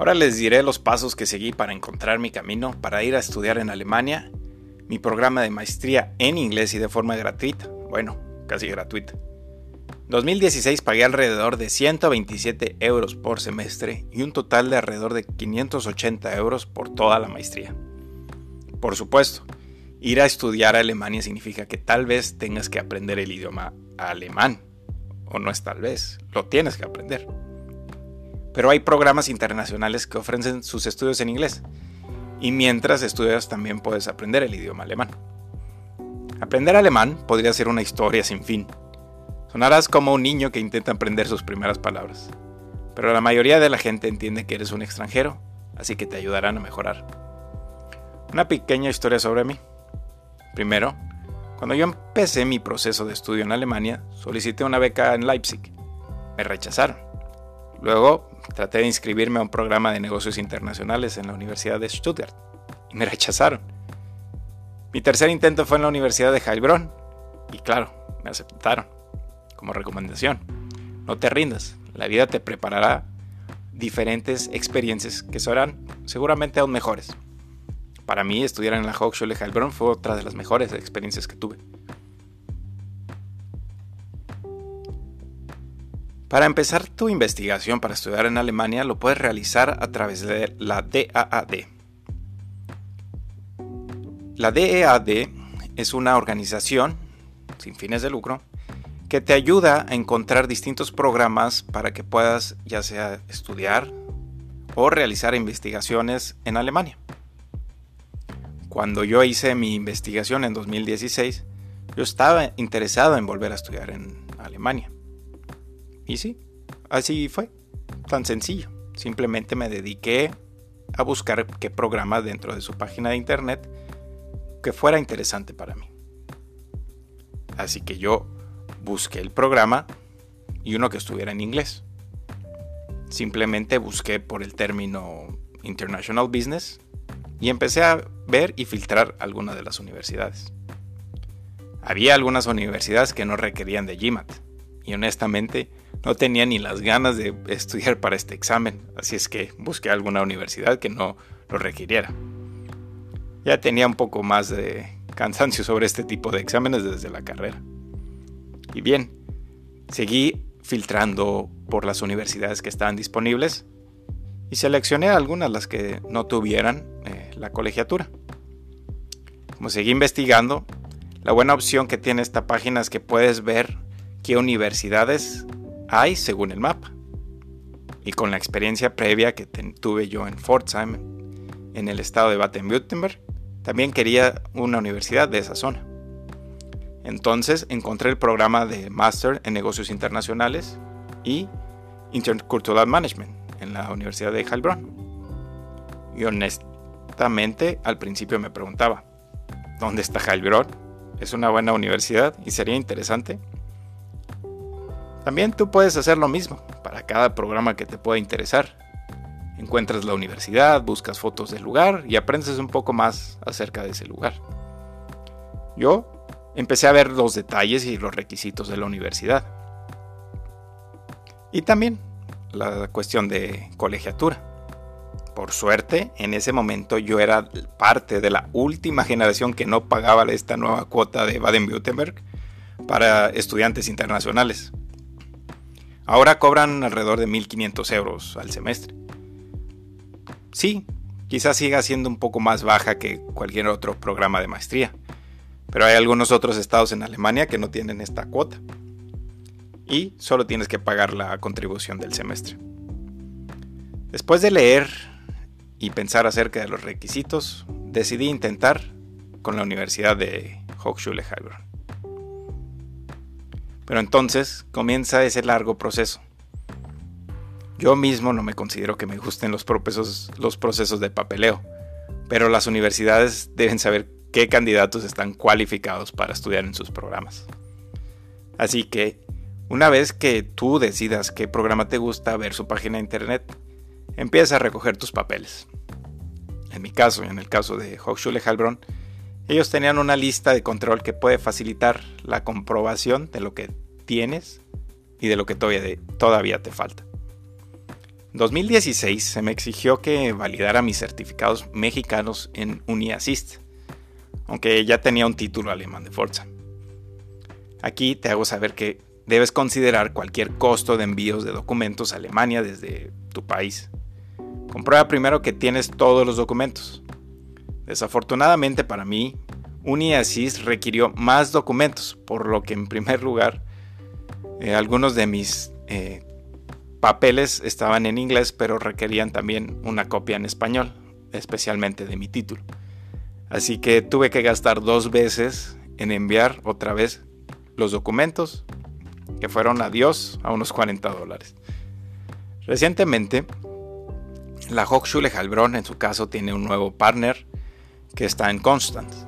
Ahora les diré los pasos que seguí para encontrar mi camino para ir a estudiar en Alemania, mi programa de maestría en inglés y de forma gratuita. Bueno, casi gratuita. 2016 pagué alrededor de 127 euros por semestre y un total de alrededor de 580 euros por toda la maestría. Por supuesto, ir a estudiar a Alemania significa que tal vez tengas que aprender el idioma alemán. O no es tal vez, lo tienes que aprender pero hay programas internacionales que ofrecen sus estudios en inglés. Y mientras estudias también puedes aprender el idioma alemán. Aprender alemán podría ser una historia sin fin. Sonarás como un niño que intenta aprender sus primeras palabras. Pero la mayoría de la gente entiende que eres un extranjero, así que te ayudarán a mejorar. Una pequeña historia sobre mí. Primero, cuando yo empecé mi proceso de estudio en Alemania, solicité una beca en Leipzig. Me rechazaron. Luego Traté de inscribirme a un programa de negocios internacionales en la Universidad de Stuttgart y me rechazaron. Mi tercer intento fue en la Universidad de Heilbronn y claro, me aceptaron como recomendación. No te rindas, la vida te preparará diferentes experiencias que serán seguramente aún mejores. Para mí, estudiar en la Hochschule Heilbronn fue otra de las mejores experiencias que tuve. Para empezar tu investigación para estudiar en Alemania lo puedes realizar a través de la DAAD. La DEAD es una organización sin fines de lucro que te ayuda a encontrar distintos programas para que puedas ya sea estudiar o realizar investigaciones en Alemania. Cuando yo hice mi investigación en 2016, yo estaba interesado en volver a estudiar en Alemania. Y sí, así fue, tan sencillo. Simplemente me dediqué a buscar qué programa dentro de su página de internet que fuera interesante para mí. Así que yo busqué el programa y uno que estuviera en inglés. Simplemente busqué por el término International Business y empecé a ver y filtrar algunas de las universidades. Había algunas universidades que no requerían de GMAT y honestamente no tenía ni las ganas de estudiar para este examen, así es que busqué alguna universidad que no lo requiriera. Ya tenía un poco más de cansancio sobre este tipo de exámenes desde la carrera. Y bien, seguí filtrando por las universidades que estaban disponibles y seleccioné algunas las que no tuvieran eh, la colegiatura. Como seguí investigando, la buena opción que tiene esta página es que puedes ver qué universidades hay según el mapa. Y con la experiencia previa que tuve yo en Pforzheim, en el estado de Baden-Württemberg, también quería una universidad de esa zona. Entonces encontré el programa de Master en Negocios Internacionales y Intercultural Management en la Universidad de Heilbronn. Y honestamente al principio me preguntaba, ¿dónde está Heilbronn? ¿Es una buena universidad y sería interesante? También tú puedes hacer lo mismo para cada programa que te pueda interesar. Encuentras la universidad, buscas fotos del lugar y aprendes un poco más acerca de ese lugar. Yo empecé a ver los detalles y los requisitos de la universidad. Y también la cuestión de colegiatura. Por suerte, en ese momento yo era parte de la última generación que no pagaba esta nueva cuota de Baden-Württemberg para estudiantes internacionales. Ahora cobran alrededor de 1.500 euros al semestre. Sí, quizás siga siendo un poco más baja que cualquier otro programa de maestría, pero hay algunos otros estados en Alemania que no tienen esta cuota. Y solo tienes que pagar la contribución del semestre. Después de leer y pensar acerca de los requisitos, decidí intentar con la Universidad de Hochschule Heilbronn. Pero entonces comienza ese largo proceso. Yo mismo no me considero que me gusten los procesos, los procesos de papeleo, pero las universidades deben saber qué candidatos están cualificados para estudiar en sus programas. Así que, una vez que tú decidas qué programa te gusta ver su página de internet, empieza a recoger tus papeles. En mi caso y en el caso de Hochschule Heilbronn, ellos tenían una lista de control que puede facilitar la comprobación de lo que tienes y de lo que todavía, te falta. En 2016 se me exigió que validara mis certificados mexicanos en UniAssist, aunque ya tenía un título alemán de Forza. Aquí te hago saber que debes considerar cualquier costo de envíos de documentos a Alemania desde tu país. Comprueba primero que tienes todos los documentos. Desafortunadamente para mí, UniAssist requirió más documentos, por lo que en primer lugar eh, algunos de mis eh, papeles estaban en inglés, pero requerían también una copia en español, especialmente de mi título. Así que tuve que gastar dos veces en enviar otra vez los documentos, que fueron adiós a unos 40 dólares. Recientemente, la Hochschule Heilbronn en su caso tiene un nuevo partner que está en Constance.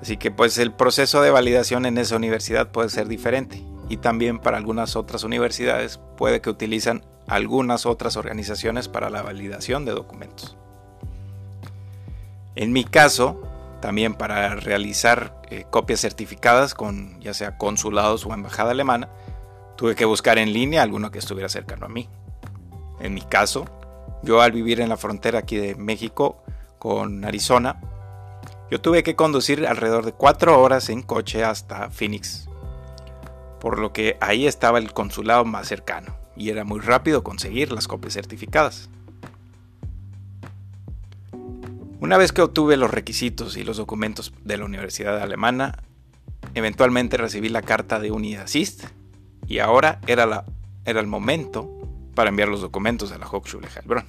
Así que pues el proceso de validación en esa universidad puede ser diferente y también para algunas otras universidades puede que utilizan algunas otras organizaciones para la validación de documentos. En mi caso, también para realizar eh, copias certificadas con ya sea consulados o embajada alemana, tuve que buscar en línea alguno que estuviera cercano a mí. En mi caso, yo al vivir en la frontera aquí de México con Arizona, yo tuve que conducir alrededor de cuatro horas en coche hasta Phoenix, por lo que ahí estaba el consulado más cercano y era muy rápido conseguir las copias certificadas. Una vez que obtuve los requisitos y los documentos de la Universidad Alemana, eventualmente recibí la carta de UniAssist y ahora era, la, era el momento para enviar los documentos a la Hochschule Heilbronn.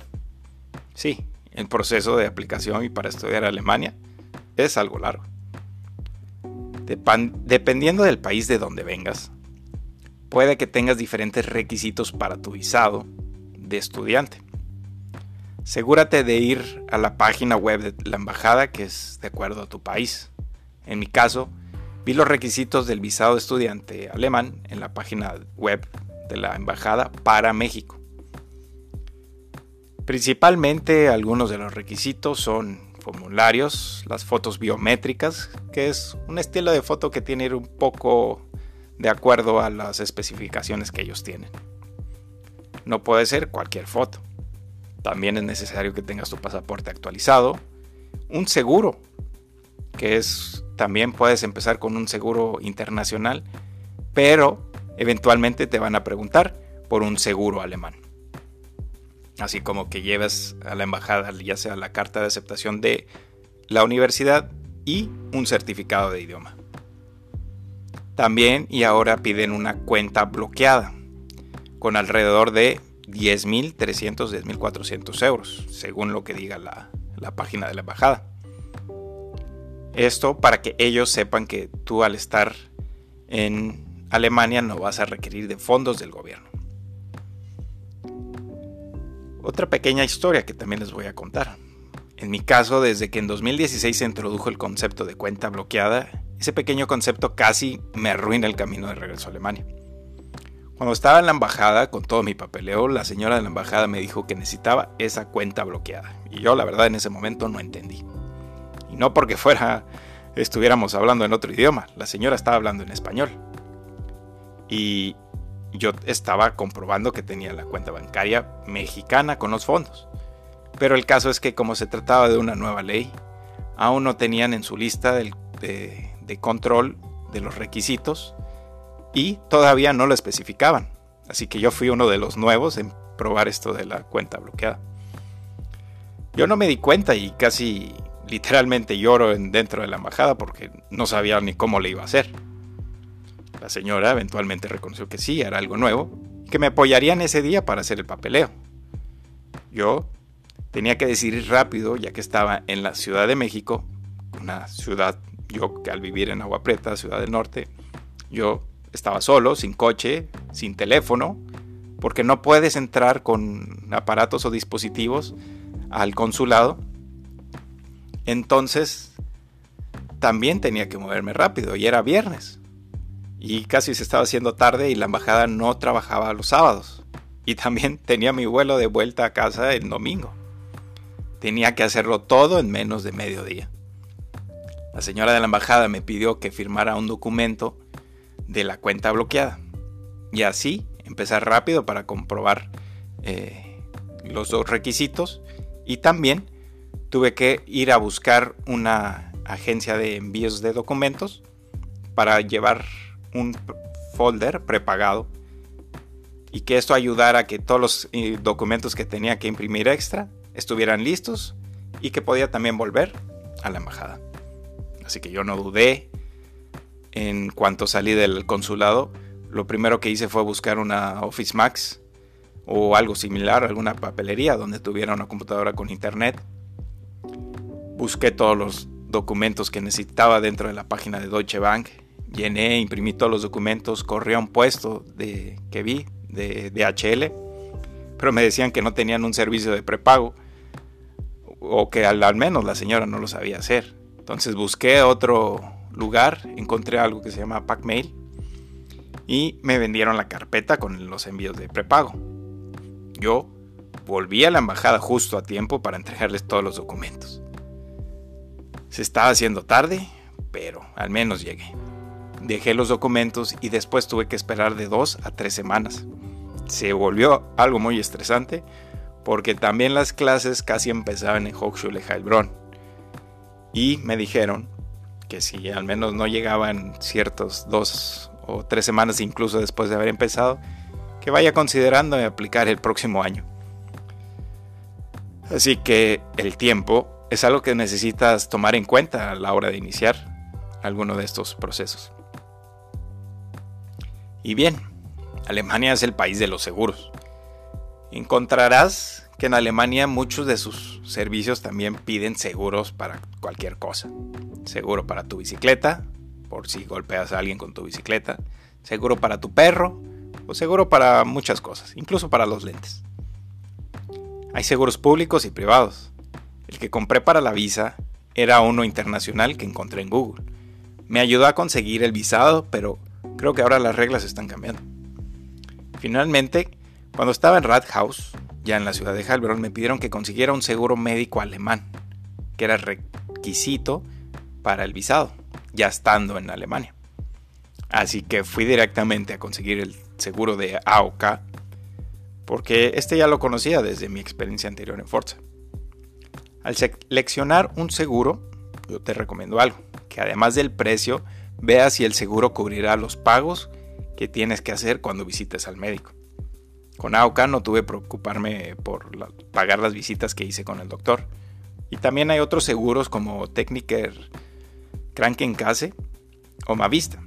Sí, el proceso de aplicación y para estudiar Alemania es algo largo. Dependiendo del país de donde vengas, puede que tengas diferentes requisitos para tu visado de estudiante. Asegúrate de ir a la página web de la embajada que es de acuerdo a tu país. En mi caso, vi los requisitos del visado de estudiante alemán en la página web de la embajada para México. Principalmente algunos de los requisitos son formularios, las fotos biométricas, que es un estilo de foto que tiene un poco de acuerdo a las especificaciones que ellos tienen. No puede ser cualquier foto. También es necesario que tengas tu pasaporte actualizado, un seguro, que es también puedes empezar con un seguro internacional, pero eventualmente te van a preguntar por un seguro alemán. Así como que lleves a la embajada ya sea la carta de aceptación de la universidad y un certificado de idioma. También y ahora piden una cuenta bloqueada con alrededor de 10.300, 10.400 euros, según lo que diga la, la página de la embajada. Esto para que ellos sepan que tú al estar en Alemania no vas a requerir de fondos del gobierno. Otra pequeña historia que también les voy a contar. En mi caso, desde que en 2016 se introdujo el concepto de cuenta bloqueada, ese pequeño concepto casi me arruina el camino de regreso a Alemania. Cuando estaba en la embajada con todo mi papeleo, la señora de la embajada me dijo que necesitaba esa cuenta bloqueada. Y yo la verdad en ese momento no entendí. Y no porque fuera estuviéramos hablando en otro idioma, la señora estaba hablando en español. Y yo estaba comprobando que tenía la cuenta bancaria mexicana con los fondos. Pero el caso es que como se trataba de una nueva ley, aún no tenían en su lista de, de control de los requisitos y todavía no lo especificaban. Así que yo fui uno de los nuevos en probar esto de la cuenta bloqueada. Yo no me di cuenta y casi literalmente lloro en, dentro de la embajada porque no sabía ni cómo le iba a hacer. La señora eventualmente reconoció que sí, era algo nuevo, que me apoyarían ese día para hacer el papeleo. Yo tenía que decidir rápido, ya que estaba en la Ciudad de México, una ciudad yo que al vivir en Agua Prieta, Ciudad del Norte, yo estaba solo, sin coche, sin teléfono, porque no puedes entrar con aparatos o dispositivos al consulado. Entonces, también tenía que moverme rápido y era viernes. Y casi se estaba haciendo tarde y la embajada no trabajaba los sábados. Y también tenía mi vuelo de vuelta a casa el domingo. Tenía que hacerlo todo en menos de mediodía. La señora de la embajada me pidió que firmara un documento de la cuenta bloqueada. Y así empezar rápido para comprobar eh, los dos requisitos y también tuve que ir a buscar una agencia de envíos de documentos para llevar un folder prepagado y que esto ayudara a que todos los eh, documentos que tenía que imprimir extra estuvieran listos y que podía también volver a la embajada. Así que yo no dudé en cuanto salí del consulado. Lo primero que hice fue buscar una Office Max o algo similar, alguna papelería donde tuviera una computadora con internet. Busqué todos los documentos que necesitaba dentro de la página de Deutsche Bank. Llené, imprimí todos los documentos, corrí a un puesto que vi de DHL, pero me decían que no tenían un servicio de prepago o que al, al menos la señora no lo sabía hacer. Entonces busqué otro lugar, encontré algo que se llama Packmail y me vendieron la carpeta con los envíos de prepago. Yo volví a la embajada justo a tiempo para entregarles todos los documentos. Se estaba haciendo tarde, pero al menos llegué. Dejé los documentos y después tuve que esperar de dos a tres semanas. Se volvió algo muy estresante porque también las clases casi empezaban en Hochschule Heilbronn. Y me dijeron que si al menos no llegaban ciertos dos o tres semanas incluso después de haber empezado, que vaya considerando aplicar el próximo año. Así que el tiempo es algo que necesitas tomar en cuenta a la hora de iniciar alguno de estos procesos. Y bien, Alemania es el país de los seguros. Encontrarás que en Alemania muchos de sus servicios también piden seguros para cualquier cosa. Seguro para tu bicicleta, por si golpeas a alguien con tu bicicleta. Seguro para tu perro, o seguro para muchas cosas, incluso para los lentes. Hay seguros públicos y privados. El que compré para la visa era uno internacional que encontré en Google. Me ayudó a conseguir el visado, pero creo que ahora las reglas están cambiando. Finalmente, cuando estaba en Rathaus, ya en la ciudad de Heilbronn, me pidieron que consiguiera un seguro médico alemán, que era requisito para el visado, ya estando en Alemania. Así que fui directamente a conseguir el seguro de AOK, porque este ya lo conocía desde mi experiencia anterior en Forza. Al seleccionar un seguro, yo te recomiendo algo, que además del precio, veas si el seguro cubrirá los pagos que tienes que hacer cuando visites al médico. Con AOK no tuve que preocuparme por pagar las visitas que hice con el doctor. Y también hay otros seguros como Techniker Krankenkasse o Mavista.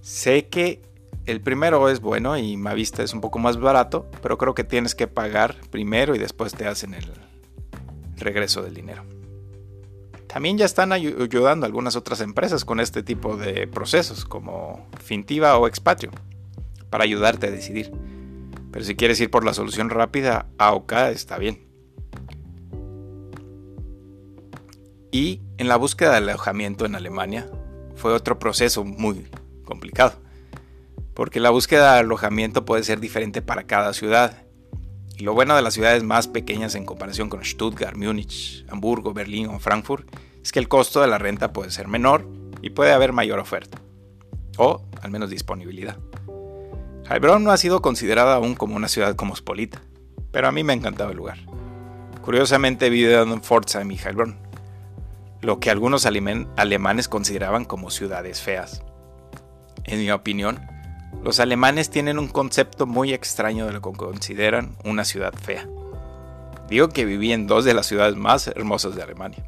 Sé que el primero es bueno y Mavista es un poco más barato, pero creo que tienes que pagar primero y después te hacen el regreso del dinero. También ya están ayudando algunas otras empresas con este tipo de procesos, como Fintiva o Expatrio, para ayudarte a decidir. Pero si quieres ir por la solución rápida, AOK está bien. Y en la búsqueda de alojamiento en Alemania fue otro proceso muy complicado porque la búsqueda de alojamiento puede ser diferente para cada ciudad. Y lo bueno de las ciudades más pequeñas en comparación con Stuttgart, Múnich, Hamburgo, Berlín o Frankfurt es que el costo de la renta puede ser menor y puede haber mayor oferta, o al menos disponibilidad. Heilbronn no ha sido considerada aún como una ciudad cosmopolita, pero a mí me ha encantado el lugar. Curiosamente he vivido en Pforzheim y Heilbronn, lo que algunos alemanes consideraban como ciudades feas. En mi opinión, los alemanes tienen un concepto muy extraño de lo que consideran una ciudad fea. Digo que viví en dos de las ciudades más hermosas de Alemania.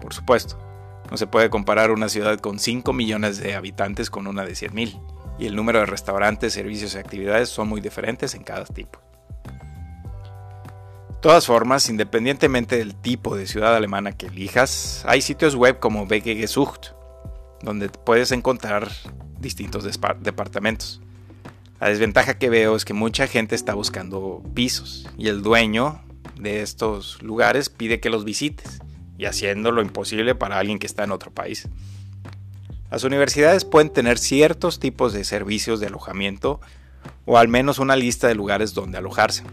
Por supuesto, no se puede comparar una ciudad con 5 millones de habitantes con una de 100.000, y el número de restaurantes, servicios y actividades son muy diferentes en cada tipo. De todas formas, independientemente del tipo de ciudad alemana que elijas, hay sitios web como BGG Sucht, donde puedes encontrar distintos departamentos. La desventaja que veo es que mucha gente está buscando pisos y el dueño de estos lugares pide que los visites y haciendo lo imposible para alguien que está en otro país. Las universidades pueden tener ciertos tipos de servicios de alojamiento o al menos una lista de lugares donde alojarse.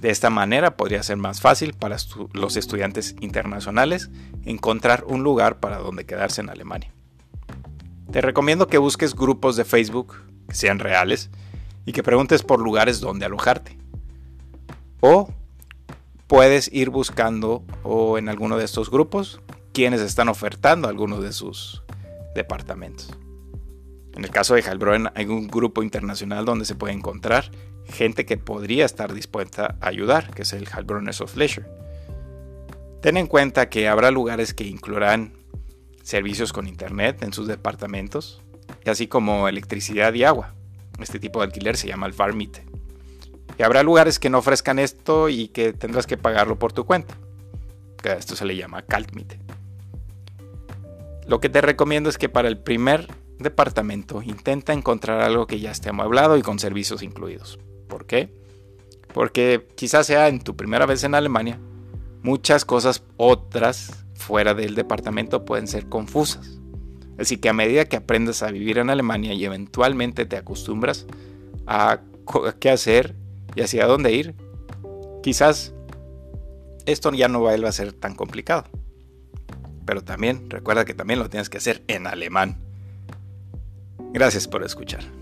De esta manera podría ser más fácil para los estudiantes internacionales encontrar un lugar para donde quedarse en Alemania. Te recomiendo que busques grupos de Facebook que sean reales y que preguntes por lugares donde alojarte. O puedes ir buscando o en alguno de estos grupos quienes están ofertando algunos de sus departamentos. En el caso de Heilbronn hay un grupo internacional donde se puede encontrar gente que podría estar dispuesta a ayudar, que es el Heilbronners of Leisure. Ten en cuenta que habrá lugares que incluirán servicios con internet en sus departamentos, así como electricidad y agua. Este tipo de alquiler se llama el Varmite. Y habrá lugares que no ofrezcan esto y que tendrás que pagarlo por tu cuenta. Esto se le llama Kaltmiete. Lo que te recomiendo es que para el primer departamento intenta encontrar algo que ya esté amueblado y con servicios incluidos. ¿Por qué? Porque quizás sea en tu primera vez en Alemania, muchas cosas otras fuera del departamento pueden ser confusas. Así que a medida que aprendas a vivir en Alemania y eventualmente te acostumbras a qué hacer y hacia dónde ir, quizás esto ya no va a ser tan complicado. Pero también recuerda que también lo tienes que hacer en alemán. Gracias por escuchar.